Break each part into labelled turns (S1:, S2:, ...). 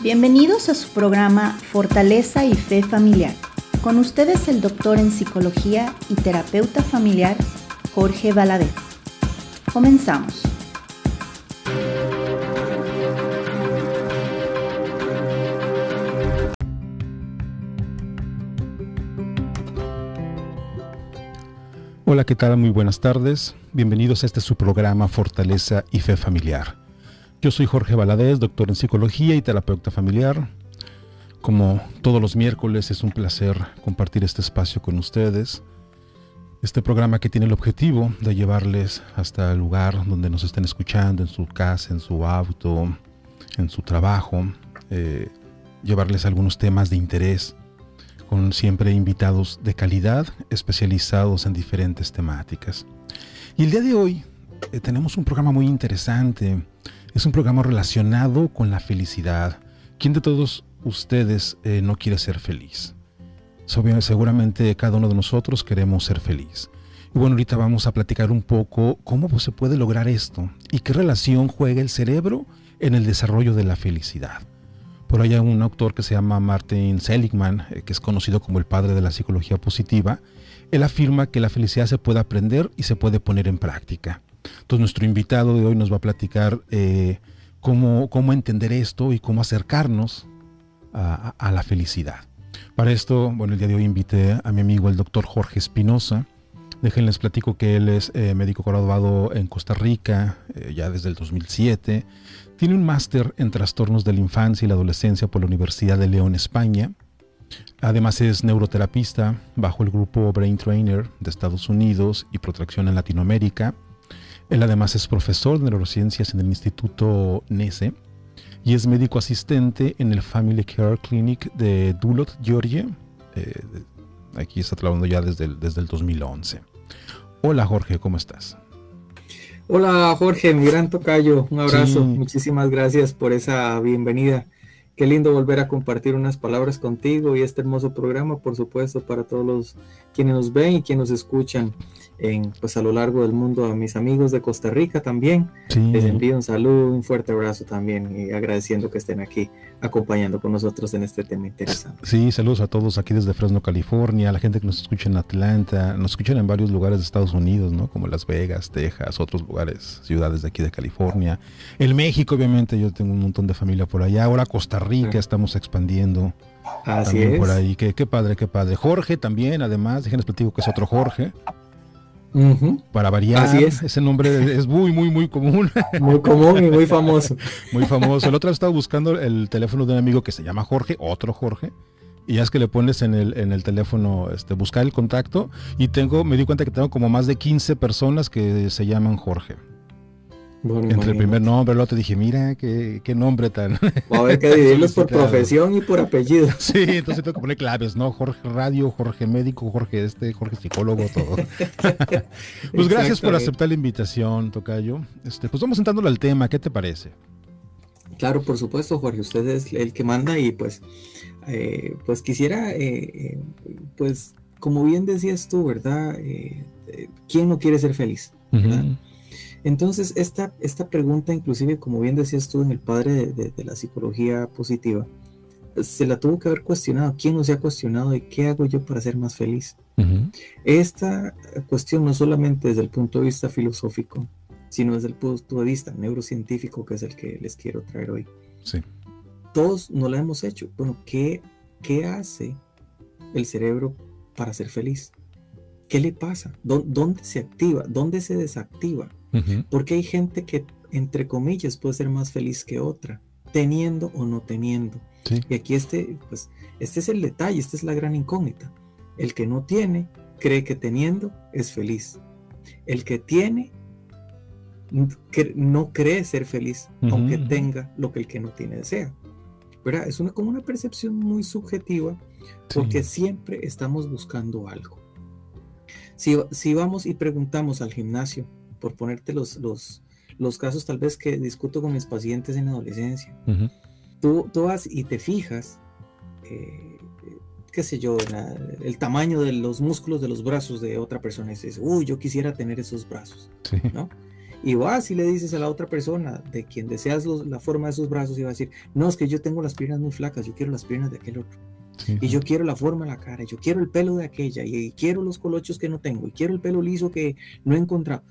S1: Bienvenidos a su programa Fortaleza y Fe Familiar. Con ustedes el doctor en psicología y terapeuta familiar Jorge Valadez. Comenzamos.
S2: Hola, ¿qué tal? Muy buenas tardes. Bienvenidos a este su programa Fortaleza y Fe Familiar. Yo soy Jorge Valadez, doctor en psicología y terapeuta familiar. Como todos los miércoles es un placer compartir este espacio con ustedes. Este programa que tiene el objetivo de llevarles hasta el lugar donde nos estén escuchando, en su casa, en su auto, en su trabajo, eh, llevarles algunos temas de interés con siempre invitados de calidad especializados en diferentes temáticas. Y el día de hoy eh, tenemos un programa muy interesante. Es un programa relacionado con la felicidad. ¿Quién de todos ustedes eh, no quiere ser feliz? Seguramente cada uno de nosotros queremos ser feliz. Y bueno, ahorita vamos a platicar un poco cómo pues, se puede lograr esto y qué relación juega el cerebro en el desarrollo de la felicidad. Por ahí hay un autor que se llama Martin Seligman, eh, que es conocido como el padre de la psicología positiva. Él afirma que la felicidad se puede aprender y se puede poner en práctica. Entonces nuestro invitado de hoy nos va a platicar eh, cómo, cómo, entender esto y cómo acercarnos a, la felicidad. Para esto, bueno, el día de hoy invité a mi amigo el doctor Jorge Espinosa. Déjenles platico que él es eh, médico graduado en Costa Rica ya desde el 2007 tiene un máster en trastornos de la infancia y la adolescencia por la Universidad de León, España. Además es neuroterapista bajo el grupo Brain Trainer de Estados Unidos y Protracción en Latinoamérica. Él además es profesor de neurociencias en el Instituto NESE y es médico asistente en el Family Care Clinic de Dulot, Georgia. Eh, aquí está trabajando ya desde desde el 2011. Hola Jorge, ¿cómo estás?
S3: Hola Jorge, mi gran tocayo, un abrazo, muchísimas gracias por esa bienvenida. Qué lindo volver a compartir unas palabras contigo y este hermoso programa, por supuesto, para todos los quienes nos ven y quienes nos escuchan en, pues a lo largo del mundo, a mis amigos de Costa Rica también. Les envío un saludo, un fuerte abrazo también y agradeciendo que estén aquí acompañando con nosotros en este tema interesante.
S2: Sí, saludos a todos aquí desde Fresno, California, a la gente que nos escucha en Atlanta, nos escuchan en varios lugares de Estados Unidos, ¿no? Como Las Vegas, Texas, otros lugares, ciudades de aquí de California. El México, obviamente, yo tengo un montón de familia por allá. Ahora Costa Rica estamos expandiendo.
S3: Así es.
S2: por ahí. Qué, qué padre, qué padre. Jorge también, además, déjenles platico que es otro Jorge. Para variar, Así es. ese nombre es muy, muy, muy común.
S3: Muy común y muy famoso.
S2: muy famoso. El otro estaba buscando el teléfono de un amigo que se llama Jorge, otro Jorge, y ya es que le pones en el, en el teléfono, este, buscar el contacto, y tengo, me di cuenta que tengo como más de 15 personas que se llaman Jorge. Entre el primer nombre y el otro dije, mira, qué, qué nombre tan...
S3: Va a haber que dividirlos por profesión y por apellido.
S2: Sí, entonces tengo que poner claves, ¿no? Jorge Radio, Jorge Médico, Jorge este, Jorge Psicólogo, todo. pues gracias por aceptar la invitación, Tocayo. Este, pues vamos entrando al tema, ¿qué te parece?
S3: Claro, por supuesto, Jorge, usted es el que manda y pues, eh, pues quisiera, eh, eh, pues como bien decías tú, ¿verdad? ¿Quién no quiere ser feliz? ¿verdad? Entonces, esta, esta pregunta, inclusive, como bien decías tú en el padre de, la psicología positiva, se la tuvo que haber cuestionado. ¿Quién no se ha cuestionado y qué hago yo para ser más feliz? Esta cuestión no solamente desde el punto de vista filosófico, sino desde el punto de vista neurocientífico, que es el que les quiero traer hoy.
S2: Sí.
S3: Todos no la hemos hecho. Bueno, ¿qué, qué hace el cerebro para ser feliz? ¿Qué le pasa? ¿Dónde se activa? ¿Dónde se desactiva? Porque hay gente que, entre comillas, puede ser más feliz que otra, teniendo o no teniendo. Y aquí este, pues, este es el detalle, esta es la gran incógnita. El que no tiene, cree que teniendo es feliz. El que tiene, no cree ser feliz, aunque tenga lo que el que no tiene desea. ¿Verdad? Es una, como una percepción muy subjetiva, porque siempre estamos buscando algo. Si, si vamos y preguntamos al gimnasio, por ponerte los, los, los casos tal vez que discuto con mis pacientes en adolescencia. tú, tú, vas y te fijas, eh, qué sé yo, el tamaño de los músculos de los brazos de otra persona y dices, uy, yo quisiera tener esos brazos, ¿no? Y vas y le dices a la otra persona de quien deseas la forma de sus brazos y va a decir, no, es que yo tengo las piernas muy flacas, yo quiero las piernas de aquel otro. Y yo quiero la forma de la cara, yo quiero el pelo de aquella, y quiero los colochos que no tengo, y quiero el pelo liso que no he encontrado.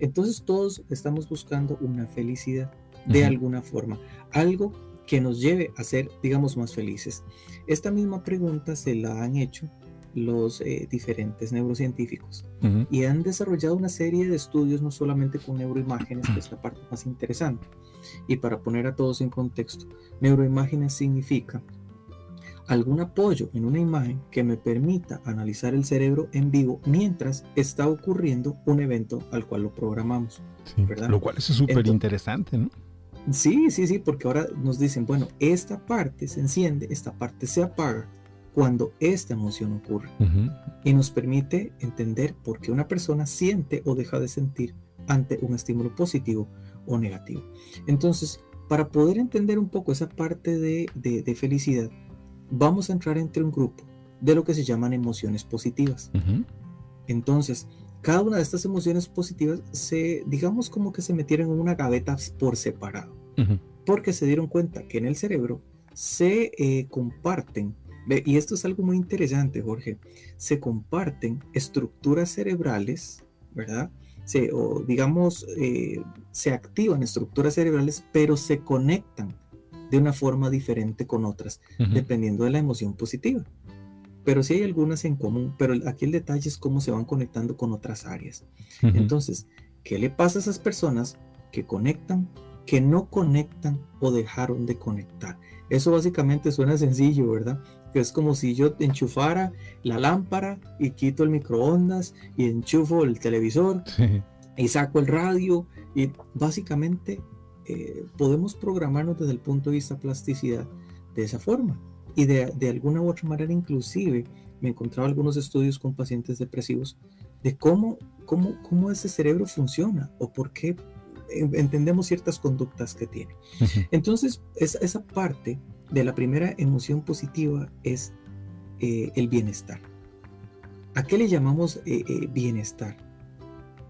S3: Entonces todos estamos buscando una felicidad de alguna forma, algo que nos lleve a ser, digamos, más felices. Esta misma pregunta se la han hecho los eh, diferentes neurocientíficos y han desarrollado una serie de estudios no solamente con neuroimágenes, que es la parte más interesante. Y para poner a todos en contexto, neuroimágenes significa algún apoyo en una imagen que me permita analizar el cerebro en vivo mientras está ocurriendo un evento al cual lo programamos.
S2: Lo cual es súper interesante, ¿no?
S3: Sí, sí, sí, porque ahora nos dicen, bueno, esta parte se enciende, esta parte se apaga cuando esta emoción ocurre. Y nos permite entender por qué una persona siente o deja de sentir ante un estímulo positivo o negativo. Entonces, para poder entender un poco esa parte de, de, felicidad, vamos a entrar entre un grupo de lo que se llaman emociones positivas. Entonces, cada una de estas emociones positivas se, digamos como que se metieron en una gaveta por separado, porque se dieron cuenta que en el cerebro se eh, comparten, y esto es algo muy interesante, Jorge, se comparten estructuras cerebrales, ¿verdad? Se, o digamos, eh, se activan estructuras cerebrales, pero se conectan de una forma diferente con otras, dependiendo de la emoción positiva pero sí hay algunas en común, pero aquí el detalle es cómo se van conectando con otras áreas. Entonces, ¿qué le pasa a esas personas que conectan, que no conectan o dejaron de conectar? Eso básicamente suena sencillo, ¿verdad? Que es como si yo enchufara la lámpara y quito el microondas y enchufo el televisor y saco el radio y básicamente eh, podemos programarnos desde el punto de vista plasticidad de esa forma y de, de, alguna u otra manera inclusive me encontraba algunos estudios con pacientes depresivos de cómo, cómo, cómo ese cerebro funciona o por qué entendemos ciertas conductas que tiene. Entonces, esa, esa parte de la primera emoción positiva es eh, el bienestar. ¿A qué le llamamos eh, eh, bienestar?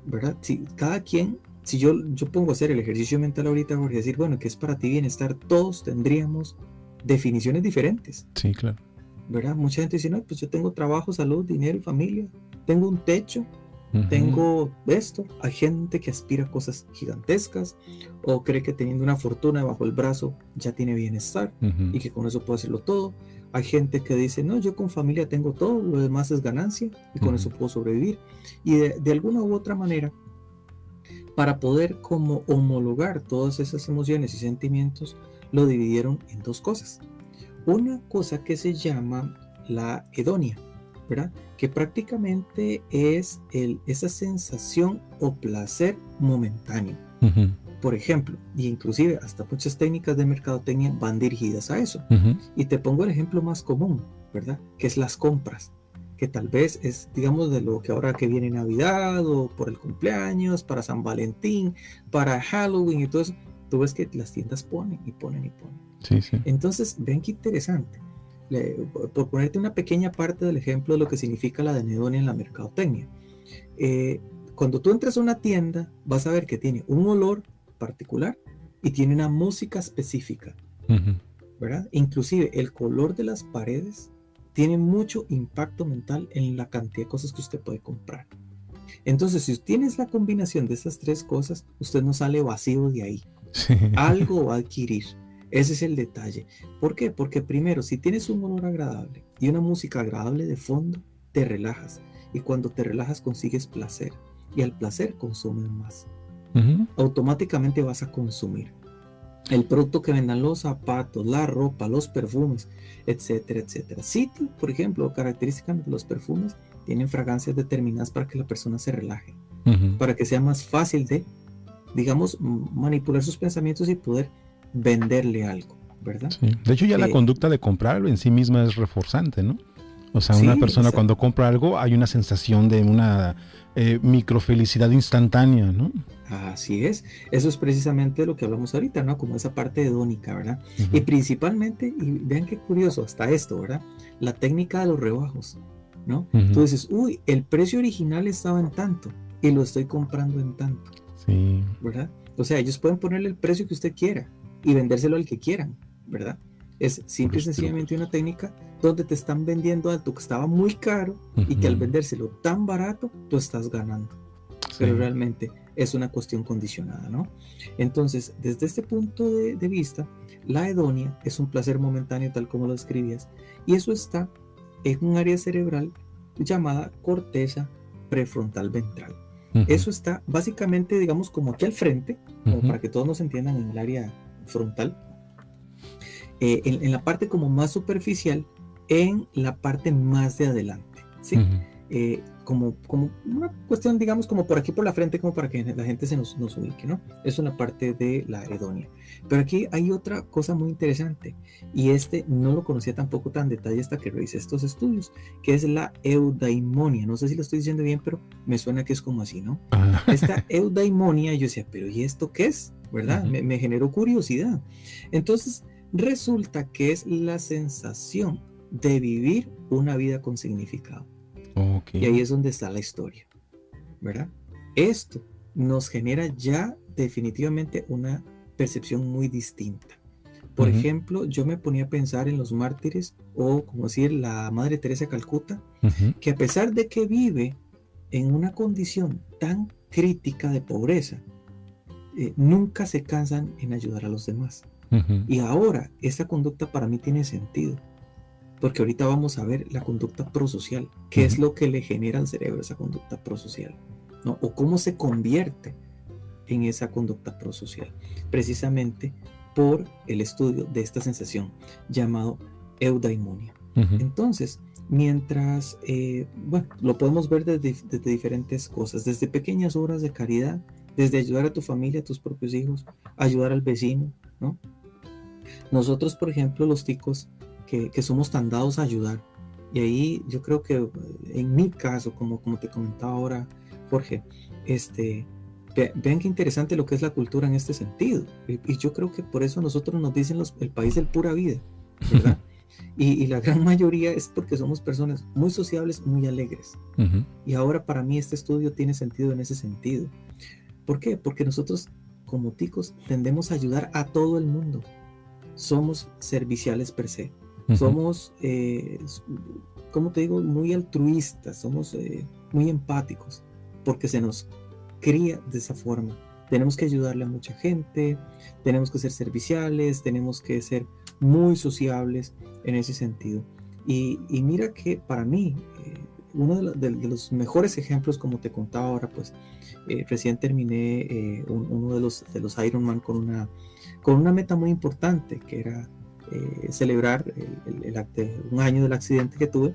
S3: ¿Verdad? Si cada quien, si yo, yo pongo a hacer el ejercicio mental ahorita, Jorge, decir, bueno, ¿qué es para ti bienestar? Todos tendríamos definiciones diferentes.
S2: Sí, claro.
S3: ¿Verdad? Mucha gente dice, no, pues yo tengo trabajo, salud, dinero familia, tengo un techo, tengo esto. Hay gente que aspira a cosas gigantescas o cree que teniendo una fortuna bajo el brazo ya tiene bienestar y que con eso puede hacerlo todo. Hay gente que dice, no, yo con familia tengo todo, lo demás es ganancia y con eso puedo sobrevivir. Y de, de alguna u otra manera, para poder como homologar todas esas emociones y sentimientos, lo dividieron en dos cosas. Una cosa que se llama la hedonia, ¿verdad? Que prácticamente es el, esa sensación o placer momentáneo. Por ejemplo, y inclusive hasta muchas técnicas de mercadotecnia van dirigidas a eso. Y te pongo el ejemplo más común, ¿verdad? Que es las compras que tal vez es, digamos, de lo que ahora que viene Navidad o por el cumpleaños, para San Valentín, para Halloween y todo eso, tú ves que las tiendas ponen y ponen y ponen.
S2: Sí, sí.
S3: Entonces, ven qué interesante. por ponerte una pequeña parte del ejemplo de lo que significa la denedonia en la mercadotecnia. Eh, cuando tú entras a una tienda, vas a ver que tiene un olor particular y tiene una música específica, ¿verdad? Inclusive el color de las paredes tiene mucho impacto mental en la cantidad de cosas que usted puede comprar. Entonces, si tienes la combinación de estas tres cosas, usted no sale vacío de ahí. Algo va a adquirir. Ese es el detalle. ¿Por qué? Porque primero, si tienes un olor agradable y una música agradable de fondo, te relajas. Y cuando te relajas consigues placer. Y al placer consumes más. Automáticamente vas a consumir. El producto que vendan los zapatos, la ropa, los perfumes, etcétera, etcétera. Si por ejemplo, características de los perfumes tienen fragancias determinadas para que la persona se relaje, para que sea más fácil de digamos, manipular sus pensamientos y poder venderle algo, ¿verdad?
S2: De hecho, ya la eh, conducta de comprarlo en sí misma es reforzante, ¿no? O sea, una persona cuando compra algo hay una sensación de una eh, microfelicidad instantánea, ¿no?
S3: Así es, eso es precisamente lo que hablamos ahorita, ¿no? Como esa parte hedónica, ¿verdad? Y principalmente, y vean qué curioso, hasta esto, ¿verdad? La técnica de los rebajos, ¿no? Tú dices, uy, el precio original estaba en tanto y lo estoy comprando en tanto. ¿verdad? O sea, ellos pueden ponerle el precio que usted quiera y vendérselo al que quieran, ¿verdad? Es simple y sencillamente una técnica donde te están vendiendo algo que estaba muy caro y que al vendérselo tan barato, tú estás ganando. Pero realmente es una cuestión condicionada, ¿no? Entonces, desde este punto de, vista, la hedonia es un placer momentáneo tal como lo escribías y eso está en un área cerebral llamada corteza prefrontal ventral. Eso está básicamente, digamos, como aquí al frente, como para que todos nos entiendan en el área frontal, eh, en, la parte como más superficial, en la parte más de adelante, ¿sí? Eh, como, como una cuestión, digamos, como por aquí por la frente, como para que la gente se nos, nos ubique, ¿no? Es una parte de la hedonia. Pero aquí hay otra cosa muy interesante, y este no lo conocía tampoco tan detalle hasta que revisé estos estudios, que es la eudaimonia. No sé si lo estoy diciendo bien, pero me suena que es como así, ¿no? Ah. Esta eudaimonia, yo decía, pero ¿y esto qué es? ¿Verdad? me, me generó curiosidad. Entonces, resulta que es la sensación de vivir una vida con significado. Y ahí es donde está la historia, ¿verdad? Esto nos genera ya definitivamente una percepción muy distinta. Por ejemplo, yo me ponía a pensar en los mártires o, como decir, la Madre Teresa de Calcuta, que a pesar de que vive en una condición tan crítica de pobreza, eh, nunca se cansan en ayudar a los demás. Y ahora esa conducta para mí tiene sentido porque ahorita vamos a ver la conducta prosocial, qué es lo que le genera al cerebro esa conducta prosocial, ¿no? o cómo se convierte en esa conducta prosocial, precisamente por el estudio de esta sensación llamado eudaimonia. Entonces, mientras, eh, bueno, lo podemos ver desde, desde, diferentes cosas, desde pequeñas obras de caridad, desde ayudar a tu familia, a tus propios hijos, ayudar al vecino, ¿no? Nosotros, por ejemplo, los ticos, que, somos tan dados a ayudar. Y ahí yo creo que en mi caso, como, como te comentaba ahora, Jorge, este, vean qué interesante lo que es la cultura en este sentido. Y, yo creo que por eso nosotros nos dicen los, el país del pura vida, ¿verdad? y, la gran mayoría es porque somos personas muy sociables, muy alegres. Y ahora para mí este estudio tiene sentido en ese sentido. ¿Por qué? Porque nosotros como ticos tendemos a ayudar a todo el mundo. Somos serviciales per se. Somos, eh, como te digo, muy altruistas, somos eh, muy empáticos, porque se nos cría de esa forma. Tenemos que ayudarle a mucha gente, tenemos que ser serviciales, tenemos que ser muy sociables en ese sentido. Y, mira que para mí, eh, uno de, los mejores ejemplos, como te contaba ahora, pues recién terminé uno de los, de los Ironman con una, con una meta muy importante, que era eh, celebrar el, un año del accidente que tuve.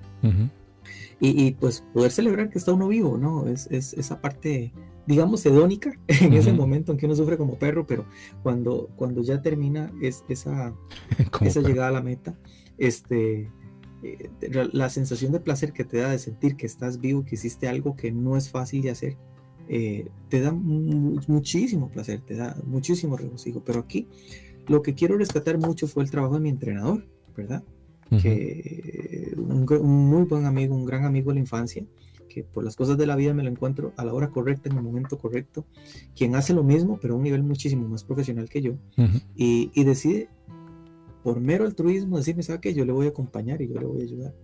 S3: y, pues poder celebrar que está uno vivo, ¿no? Es, es esa parte, digamos, hedónica en ese momento en que uno sufre como perro, pero cuando, cuando ya termina es, esa, esa llegada a la meta, este, eh, la sensación de placer que te da de sentir que estás vivo, que hiciste algo que no es fácil de hacer, eh, te da muchísimo placer, te da muchísimo regocijo. Pero aquí lo que quiero rescatar mucho fue el trabajo de mi entrenador, ¿verdad? Que un, muy buen amigo, un gran amigo de la infancia, que por las cosas de la vida me lo encuentro a la hora correcta, en el momento correcto, quien hace lo mismo, pero a un nivel muchísimo más profesional que yo, y, decide por mero altruismo decirme, ¿sabe qué? Yo le voy a acompañar y yo le voy a ayudar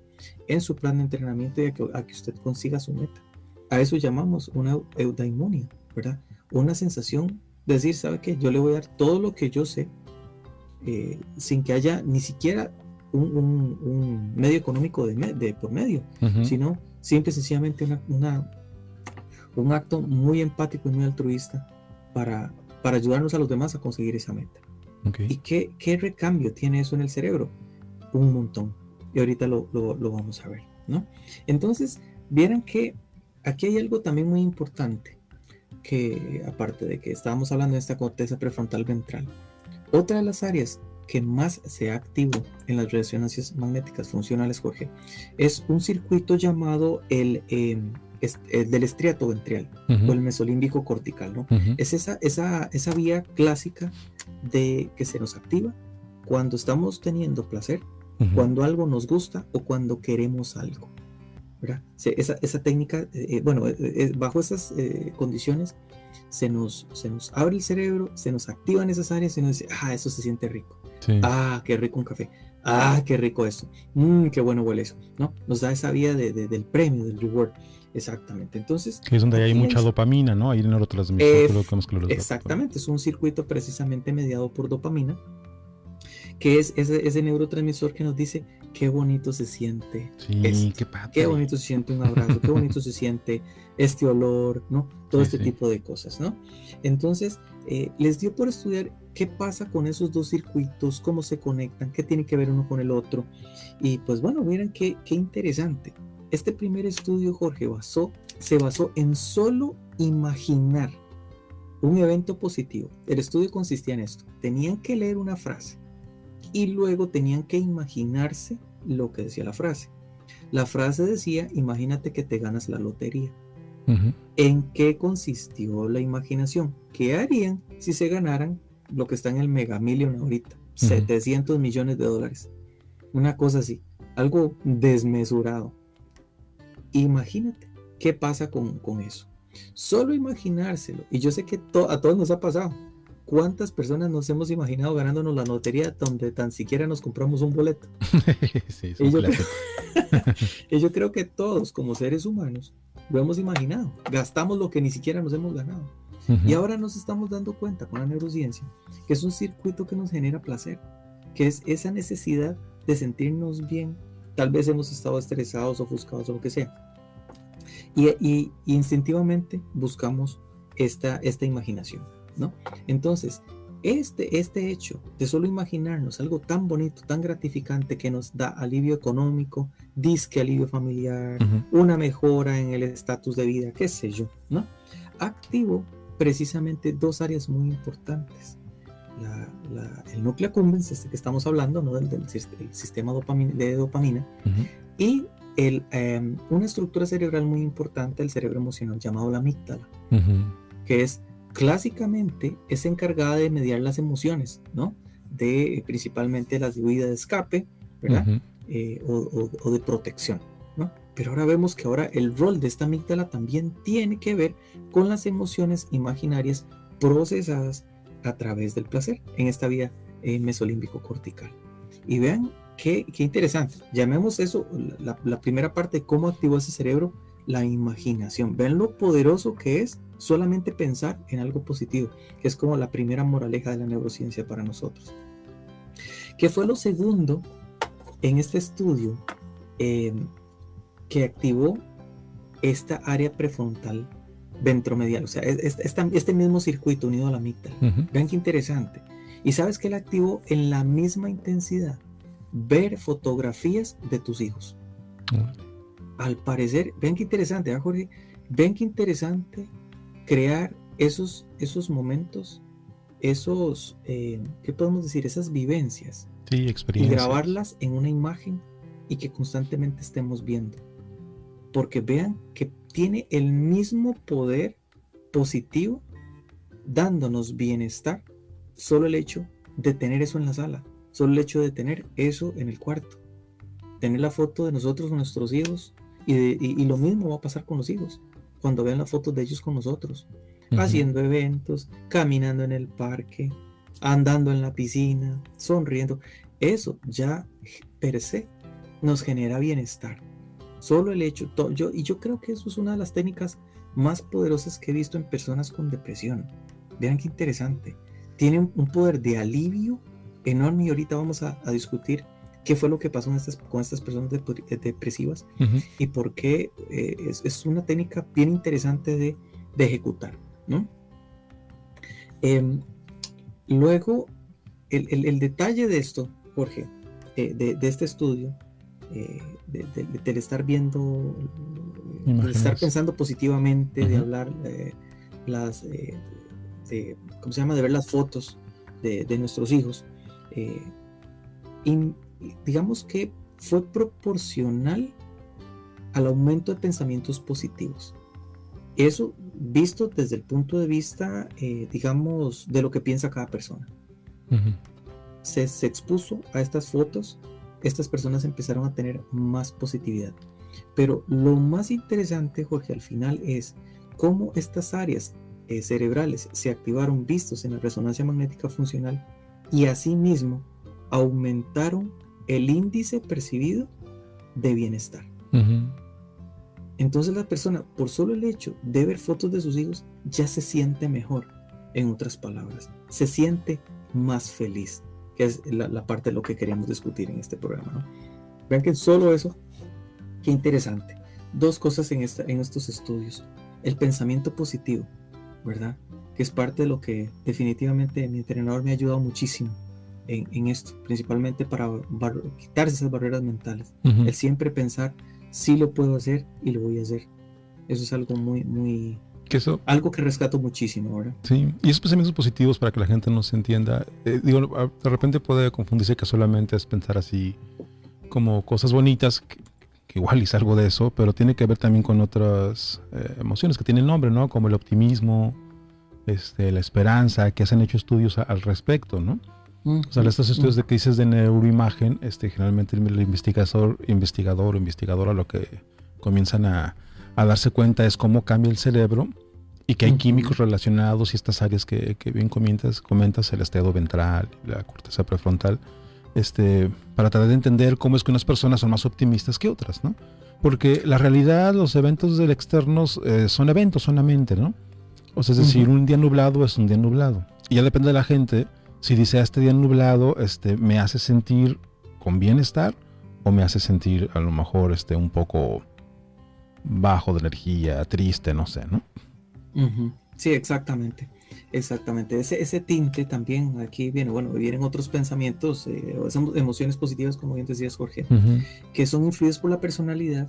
S3: en su plan de entrenamiento y a que, a que usted consiga su meta. A eso llamamos una eudaimonia, ¿verdad? Una sensación de decir, ¿sabe qué? Yo le voy a dar todo lo que yo sé eh, sin que haya ni siquiera un, medio económico de, por medio, sino simple y sencillamente una, un acto muy empático y muy altruista para, para ayudarnos a los demás a conseguir esa meta. ¿Y qué, qué, recambio tiene eso en el cerebro? Un montón. Y ahorita lo, lo, lo vamos a ver. ¿no? Entonces, vieran que aquí hay algo también muy importante, que aparte de que estábamos hablando de esta corteza prefrontal ventral, otra de las áreas que más se ha activo en las resonancias magnéticas funcionales, Jorge, es un circuito llamado el, em, del estriato ventral o el mesolímbico cortical, ¿no? Es esa, esa, esa vía clásica de que se nos activa cuando estamos teniendo placer, cuando algo nos gusta o cuando queremos algo. ¿verdad? esa, esa, técnica, bueno, bajo esas condiciones, se nos, se nos abre el cerebro, se nos activan esas áreas y nos dice, ah, eso se siente rico. Ah, qué rico un café. Ah, qué rico eso. Mmm, qué bueno huele eso. ¿no? Nos da esa vía de, del premio, del reward. Exactamente. Entonces.
S2: es donde hay mucha dopamina, ¿no? Ahí en neurotransmisor.
S3: exactamente. Es un circuito precisamente mediado por dopamina, que es ese, ese neurotransmisor que nos dice qué bonito se siente.
S2: Sí, qué
S3: bonito se siente un abrazo, qué bonito se siente este olor, ¿no? Todo este tipo de cosas, ¿no? Entonces, eh, les dio por estudiar qué pasa con esos dos circuitos, cómo se conectan, qué tiene que ver uno con el otro. Y pues bueno, miren qué, qué interesante. Este primer estudio, Jorge, basó, se basó en solo imaginar un evento positivo. El estudio consistía en esto. Tenían que leer una frase y luego tenían que imaginarse lo que decía la frase. La frase decía, imagínate que te ganas la lotería. ¿En qué consistió la imaginación? ¿Qué harían si se ganaran lo que está en el Mega Million ahorita? 700 millones de dólares. Una cosa así, algo desmesurado. Imagínate qué pasa con, eso. Solo imaginárselo. Y yo sé que a todos nos ha pasado. ¿Cuántas personas nos hemos imaginado ganándonos la lotería donde tan siquiera nos compramos un boleto? sí, y, yo creo, y yo creo que todos como seres humanos lo hemos imaginado. Gastamos lo que ni siquiera nos hemos ganado. Y ahora nos estamos dando cuenta con la neurociencia que es un circuito que nos genera placer, que es esa necesidad de sentirnos bien. Tal vez hemos estado estresados, ofuscados o lo que sea. Y, instintivamente buscamos esta, esta imaginación, ¿no? Entonces, este, este hecho de solo imaginarnos algo tan bonito, tan gratificante que nos da alivio económico, disque alivio familiar, una mejora en el estatus de vida, qué sé yo, ¿no? Activo precisamente dos áreas muy importantes. el núcleo accumbens, este que estamos hablando, ¿no? del, sistema de dopamina, y el, em, una estructura cerebral muy importante del cerebro emocional llamado la amígdala, que es clásicamente es encargada de mediar las emociones, ¿no? De principalmente las de huida de escape, ¿verdad? Eh, o, de protección, ¿no? Pero ahora vemos que ahora el rol de esta amígdala también tiene que ver con las emociones imaginarias procesadas a través del placer en esta vía eh, mesolímbico cortical. Y vean qué, qué interesante. Llamemos eso la, la primera parte, cómo activó ese cerebro, la imaginación. Vean lo poderoso que es solamente pensar en algo positivo, que es como la primera moraleja de la neurociencia para nosotros. ¿Qué fue lo segundo en este estudio em, que activó esta área prefrontal ventromedial? O sea, este mismo circuito unido a la amígdala. Vean qué interesante. ¿Y sabes qué le activó en la misma intensidad? Ver fotografías de tus hijos. Al parecer, vean qué interesante, ¿eh, Jorge? Ven qué interesante crear esos, esos momentos, esos, eh, ¿qué podemos decir? Esas vivencias.
S2: Sí, experiencias.
S3: Y grabarlas en una imagen y que constantemente estemos viendo. Porque vean que tiene el mismo poder positivo dándonos bienestar. Solo el hecho de tener eso en la sala. Solo el hecho de tener eso en el cuarto. Tener la foto de nosotros con nuestros hijos. Y, y lo mismo va a pasar con los hijos cuando vean las fotos de ellos con nosotros, haciendo eventos, caminando en el parque, andando en la piscina, sonriendo. Eso ya per se nos genera bienestar. Solo el hecho, yo, y yo creo que eso es una de las técnicas más poderosas que he visto en personas con depresión. Vean qué interesante. Tienen un poder de alivio enorme y ahorita vamos a discutir qué fue lo que pasó con estas personas depresivas y por qué eh, es, una técnica bien interesante de, ejecutar. ¿no? Em, luego, el, detalle de esto, Jorge, eh, de, este estudio, eh, de, estar viendo, de estar pensando positivamente, de hablar las, ¿cómo se llama? De ver las fotos de, nuestros hijos. Digamos que fue proporcional al aumento de pensamientos positivos. Eso visto desde el punto de vista, eh, digamos, de lo que piensa cada persona. se, expuso a estas fotos, estas personas empezaron a tener más positividad. Pero lo más interesante, Jorge, al final es cómo estas áreas eh, cerebrales se activaron vistos en la resonancia magnética funcional y asimismo aumentaron el índice percibido de bienestar. Entonces la persona, por solo el hecho de ver fotos de sus hijos, ya se siente mejor. En otras palabras, se siente más feliz, que es la, parte de lo que queríamos discutir en este programa. Vean que solo eso, qué interesante. Dos cosas en, esta, en estos estudios. El pensamiento positivo, ¿verdad? Que es parte de lo que definitivamente mi entrenador me ha ayudado muchísimo en, esto, principalmente para quitarse esas barreras mentales. El siempre pensar, sí lo puedo hacer y lo voy a hacer. Eso es algo muy, muy...
S2: Que eso,
S3: algo que rescato muchísimo ahora.
S2: Sí, y esos pensamientos positivos para que la gente no se entienda. Eh, digo, de repente puede confundirse que solamente es pensar así como cosas bonitas, que, igual es algo de eso, pero tiene que ver también con otras eh, emociones que tienen nombre, ¿no? Como el optimismo, este, la esperanza, que se han hecho estudios al respecto, ¿no? O sea, estos estudios de que dices de neuroimagen, este, generalmente el investigador, investigador o investigadora lo que comienzan a, darse cuenta es cómo cambia el cerebro y que hay químicos relacionados y estas áreas que, bien comentas, comentas, el estado ventral, la corteza prefrontal, este, para tratar de entender cómo es que unas personas son más optimistas que otras, ¿no? Porque la realidad, los eventos del externo eh, son eventos solamente, ¿no? O sea, es decir, un día nublado es un día nublado. Y ya depende de la gente si dice ah, este día nublado, este, me hace sentir con bienestar o me hace sentir a lo mejor este, un poco bajo de energía, triste, no sé, ¿no?
S3: Sí, exactamente. Exactamente. Ese, ese tinte también aquí viene, bueno, vienen otros pensamientos, eh, emociones positivas, como bien decías, Jorge, que son influidos por la personalidad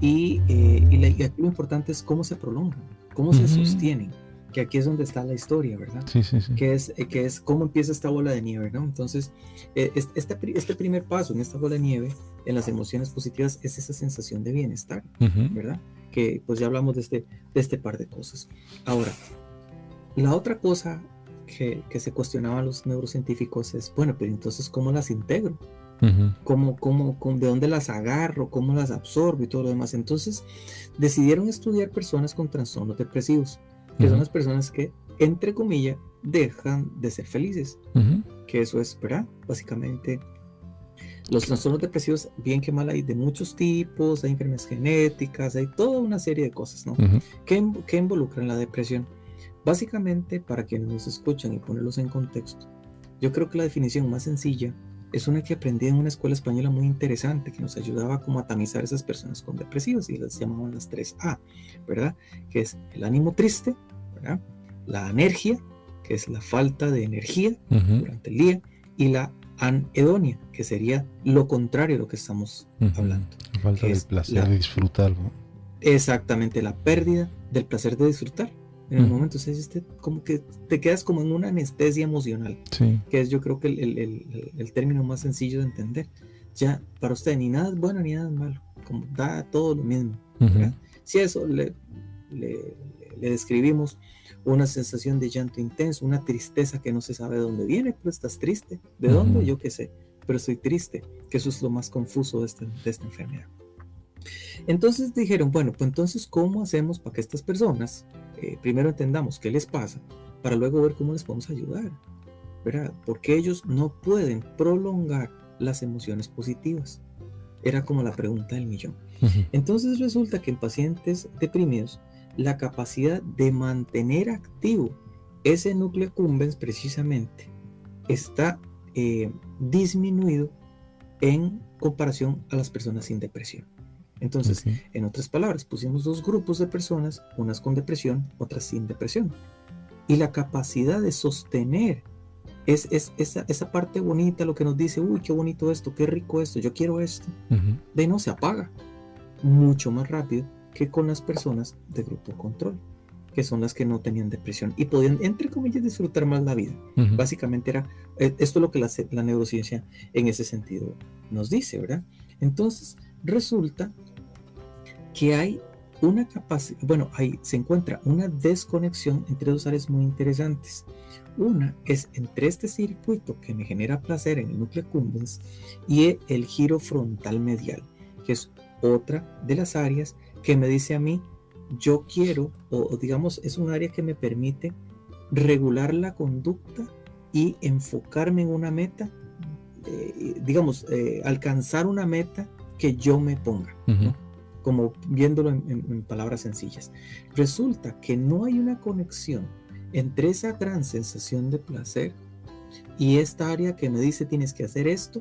S3: y, eh, y, aquí lo importante es cómo se prolongan, cómo se sostienen que aquí es donde está la historia, ¿verdad?
S2: Sí, sí, sí.
S3: Que es, eh, que es cómo empieza esta bola de nieve, ¿no? Entonces, eh, este, este primer paso en esta bola de nieve, en las emociones positivas, es esa sensación de bienestar, ¿verdad? Que pues ya hablamos de este, de este par de cosas. Ahora, la otra cosa que, que se cuestionaban los neurocientíficos es, bueno, pero entonces, ¿cómo las integro? cómo, cómo, de dónde las agarro, cómo las absorbo y todo lo demás. Entonces decidieron estudiar personas con trastornos depresivos que son las personas que, entre comillas, dejan de ser felices. Que eso es, ¿verdad? Básicamente, los trastornos depresivos, bien que mal, hay de muchos tipos, hay enfermedades genéticas, hay toda una serie de cosas, ¿no? ¿Qué, ¿Qué, involucran la depresión? Básicamente, para quienes nos escuchan y ponerlos en contexto, yo creo que la definición más sencilla es una que aprendí en una escuela española muy interesante que nos ayudaba como a tamizar a esas personas con depresivos y las llamaban las 3A, ¿verdad? Que es el ánimo triste, la energía, que es la falta de energía durante el día, y la anedonia, que sería lo contrario de lo que estamos hablando.
S2: La falta del placer de disfrutar.
S3: Exactamente, la pérdida del placer de disfrutar. En el momento, o este, como que te quedas como en una anestesia emocional, que es yo creo que el, término más sencillo de entender. Ya, para usted ni nada es bueno ni nada es malo, como da todo lo mismo. Si eso le, le, describimos una sensación de llanto intenso, una tristeza que no se sabe de dónde viene, pero estás triste. ¿De dónde? Yo qué sé, pero estoy triste, que eso es lo más confuso de esta, de esta enfermedad. Entonces dijeron, bueno, pues entonces, ¿cómo hacemos para que estas personas eh, primero entendamos qué les pasa, para luego ver cómo les podemos ayudar? ¿Verdad? Porque ellos no pueden prolongar las emociones positivas. Era como la pregunta del millón. Entonces resulta que en pacientes deprimidos la capacidad de mantener activo ese núcleo cumbens precisamente está eh, disminuido en comparación a las personas sin depresión. Entonces, en otras palabras, pusimos dos grupos de personas, unas con depresión, otras sin depresión. Y la capacidad de sostener es, esa, esa, parte bonita, lo que nos dice, uy, qué bonito esto, qué rico esto, yo quiero esto, de no se apaga mucho más rápido que con las personas de grupo control, que son las que no tenían depresión y podían, entre comillas, disfrutar más la vida. Básicamente era, eh, esto es lo que la, la, neurociencia en ese sentido nos dice, ¿verdad? Entonces, resulta que hay una capacidad, bueno, ahí se encuentra una desconexión entre dos áreas muy interesantes. Una es entre este circuito que me genera placer en el núcleo cumbens y el giro frontal medial, que es otra de las áreas que me dice a mí, yo quiero, o, digamos, es un área que me permite regular la conducta y enfocarme en una meta, eh, digamos, eh, alcanzar una meta que yo me ponga, como viéndolo en, palabras sencillas. Resulta que no hay una conexión entre esa gran sensación de placer y esta área que me dice tienes que hacer esto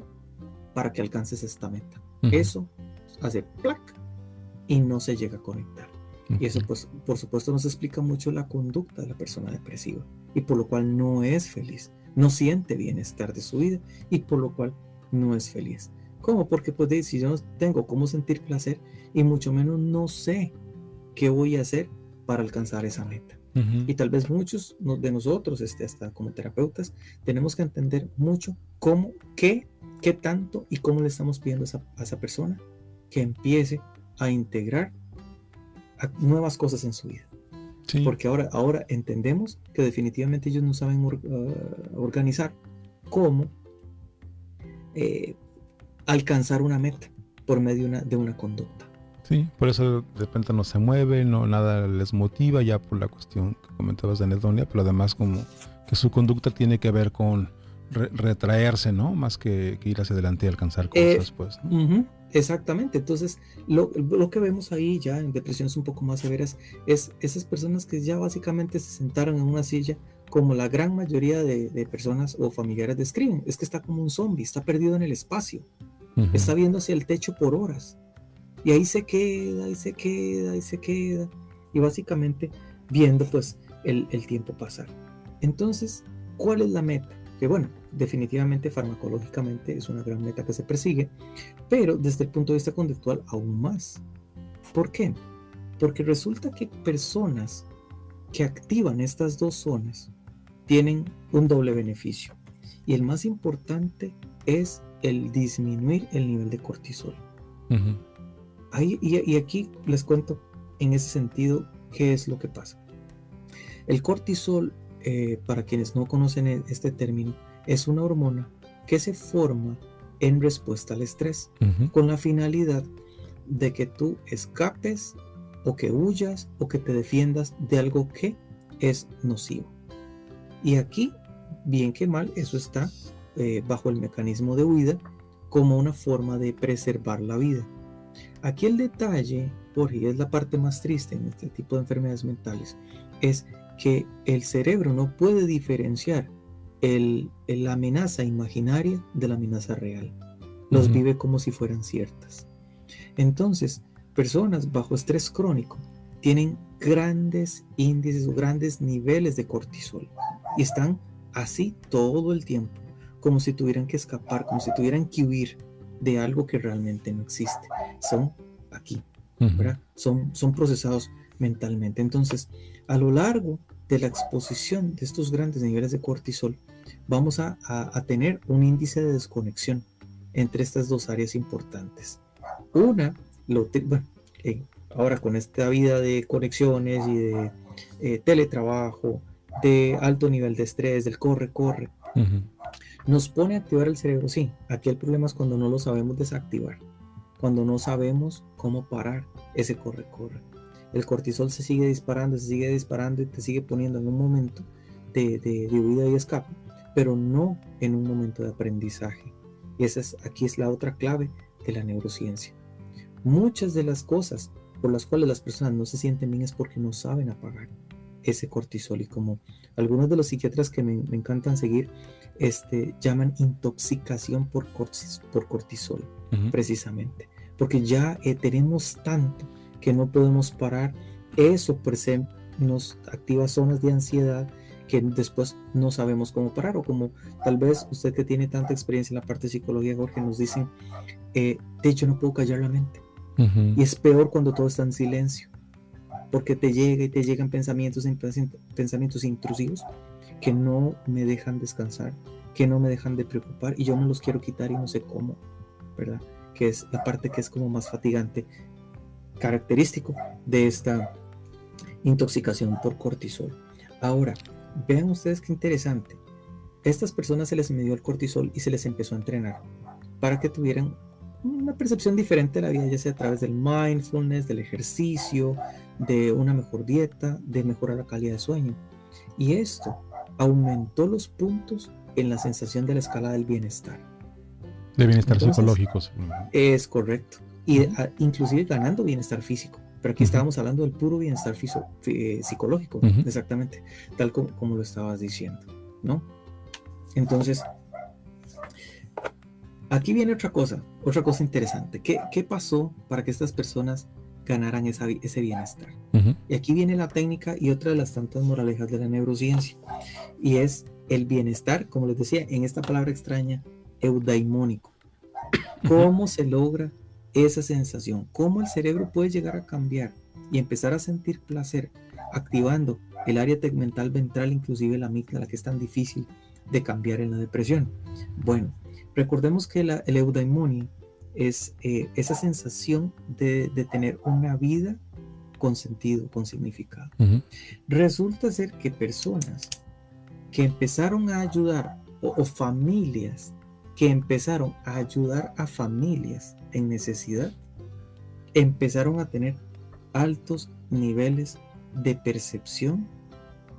S3: para que alcances esta meta. Eso hace plac y no se llega a conectar. Y eso, pues, por supuesto, nos explica mucho la conducta de la persona depresiva y por lo cual no es feliz, no siente bienestar de su vida y por lo cual no es feliz. ¿Cómo? Porque pues si yo no tengo cómo sentir placer y mucho menos no sé qué voy a hacer para alcanzar esa meta. Y tal vez muchos de nosotros, este, hasta como terapeutas, tenemos que entender mucho cómo, qué, qué tanto y cómo le estamos pidiendo a esa, persona que empiece a integrar nuevas cosas en su vida. Porque ahora, ahora entendemos que definitivamente ellos no saben uh, organizar cómo eh, alcanzar una meta por medio de una, conducta.
S2: Sí, por eso de repente no se mueve, no nada les motiva ya por la cuestión que comentabas de anedonia, pero además como que su conducta tiene que ver con retraerse, ¿no? Más que, ir hacia adelante y alcanzar cosas, pues.
S3: Exactamente, entonces lo, que vemos ahí ya en depresiones un poco más severas es esas personas que ya básicamente se sentaron en una silla como la gran mayoría de, personas o familiares describen, es que está como un zombie, está perdido en el espacio, está viendo hacia el techo por horas y ahí se queda, y se queda, y se queda y básicamente viendo pues el, el tiempo pasar. Entonces, ¿cuál es la meta? Que bueno, definitivamente farmacológicamente es una gran meta que se persigue, pero desde el punto de vista conductual aún más. ¿Por qué? Porque resulta que personas que activan estas dos zonas tienen un doble beneficio. Y el más importante es el disminuir el nivel de cortisol. y, aquí les cuento en ese sentido qué es lo que pasa. El cortisol, eh, para quienes no conocen e, este término, es una hormona que se forma en respuesta al estrés, con la finalidad de que tú escapes o que huyas o que te defiendas de algo que es nocivo. Y aquí, bien que mal, eso está eh, bajo el mecanismo de huida como una forma de preservar la vida. Aquí el detalle, Jorge, es la parte más triste en este tipo de enfermedades mentales, es que el cerebro no puede diferenciar el, la amenaza imaginaria de la amenaza real. Los vive como si fueran ciertas. Entonces, personas bajo estrés crónico tienen grandes índices o grandes niveles de cortisol y están así todo el tiempo, como si tuvieran que escapar, como si tuvieran que huir de algo que realmente no existe. Son aquí, Son, son procesados mentalmente. Entonces, a lo largo de la exposición de estos grandes niveles de cortisol, vamos a, tener un índice de desconexión entre estas dos áreas importantes. Una, lo bueno, eh, ahora con esta vida de conexiones y de eh, teletrabajo, de alto nivel de estrés, del corre, corre, nos pone a activar el cerebro, sí. Aquí el problema es cuando no lo sabemos desactivar, cuando no sabemos cómo parar ese corre, corre el cortisol se sigue disparando, se sigue disparando y te sigue poniendo en un momento de, de, huida y escape, pero no en un momento de aprendizaje. Y esa es, aquí es la otra clave de la neurociencia. Muchas de las cosas por las cuales las personas no se sienten bien es porque no saben apagar ese cortisol y como algunos de los psiquiatras que me, encantan seguir este, llaman intoxicación por, por cortisol, precisamente, porque ya eh, tenemos tanto que no podemos parar. Eso por se nos activa zonas de ansiedad que después no sabemos cómo parar o como tal vez usted que tiene tanta experiencia en la parte de psicología, Jorge, nos dicen, eh, de hecho no puedo callar la mente. Y es peor cuando todo está en silencio, porque te llega y te llegan pensamientos, pensamientos intrusivos que no me dejan descansar, que no me dejan de preocupar y yo no los quiero quitar y no sé cómo, ¿verdad? Que es la parte que es como más fatigante característico de esta intoxicación por cortisol. Ahora, vean ustedes qué interesante. Estas personas se les midió el cortisol y se les empezó a entrenar para que tuvieran una percepción diferente de la vida, ya sea a través del mindfulness, del ejercicio, de una mejor dieta, de mejorar la calidad de sueño. Y esto aumentó los puntos en la sensación de la escala del bienestar.
S2: De bienestar psicológico.
S3: Es correcto. Y inclusive ganando bienestar físico. Pero aquí estábamos hablando del puro bienestar eh, psicológico, exactamente, tal como, como, lo estabas diciendo, ¿no? Entonces, aquí viene otra cosa, otra cosa interesante. ¿Qué, qué pasó para que estas personas ganaran esa, ese bienestar? Y aquí viene la técnica y otra de las tantas moralejas de la neurociencia. Y es el bienestar, como les decía, en esta palabra extraña, eudaimónico. ¿Cómo se logra esa sensación? ¿Cómo el cerebro puede llegar a cambiar y empezar a sentir placer activando el área tegmental ventral, inclusive la amígdala, que es tan difícil de cambiar en la depresión? Bueno, recordemos que la, el eudaimonia es eh, esa sensación de, tener una vida con sentido, con significado. Resulta ser que personas que empezaron a ayudar o, familias que empezaron a ayudar a familias en necesidad, empezaron a tener altos niveles de percepción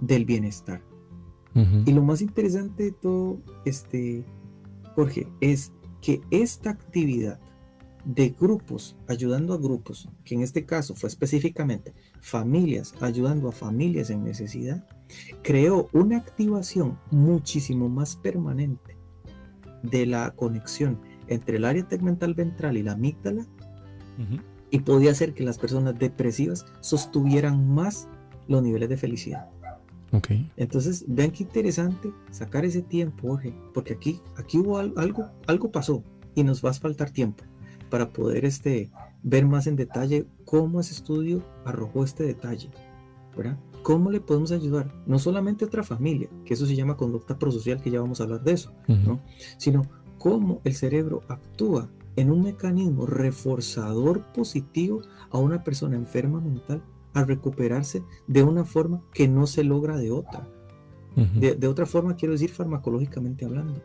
S3: del bienestar. Y lo más interesante de todo, este, Jorge, es que esta actividad de grupos, ayudando a grupos, que en este caso fue específicamente familias, ayudando a familias en necesidad, creó una activación muchísimo más permanente de la conexión entre el área tegmental ventral y la amígdala y podía hacer que las personas depresivas sostuvieran más los niveles de felicidad.
S2: Okay.
S3: Entonces, vean qué interesante sacar ese tiempo, porque aquí, aquí hubo algo, algo pasó y nos va a faltar tiempo para poder este, ver más en detalle cómo ese estudio arrojó este detalle. ¿verdad? ¿Cómo le podemos ayudar? No solamente a otra familia, que eso se llama conducta prosocial, que ya vamos a hablar de eso, ¿no? sino cómo el cerebro actúa en un mecanismo reforzador positivo a una persona enferma mental a recuperarse de una forma que no se logra de otra. de, de, otra forma, quiero decir farmacológicamente hablando.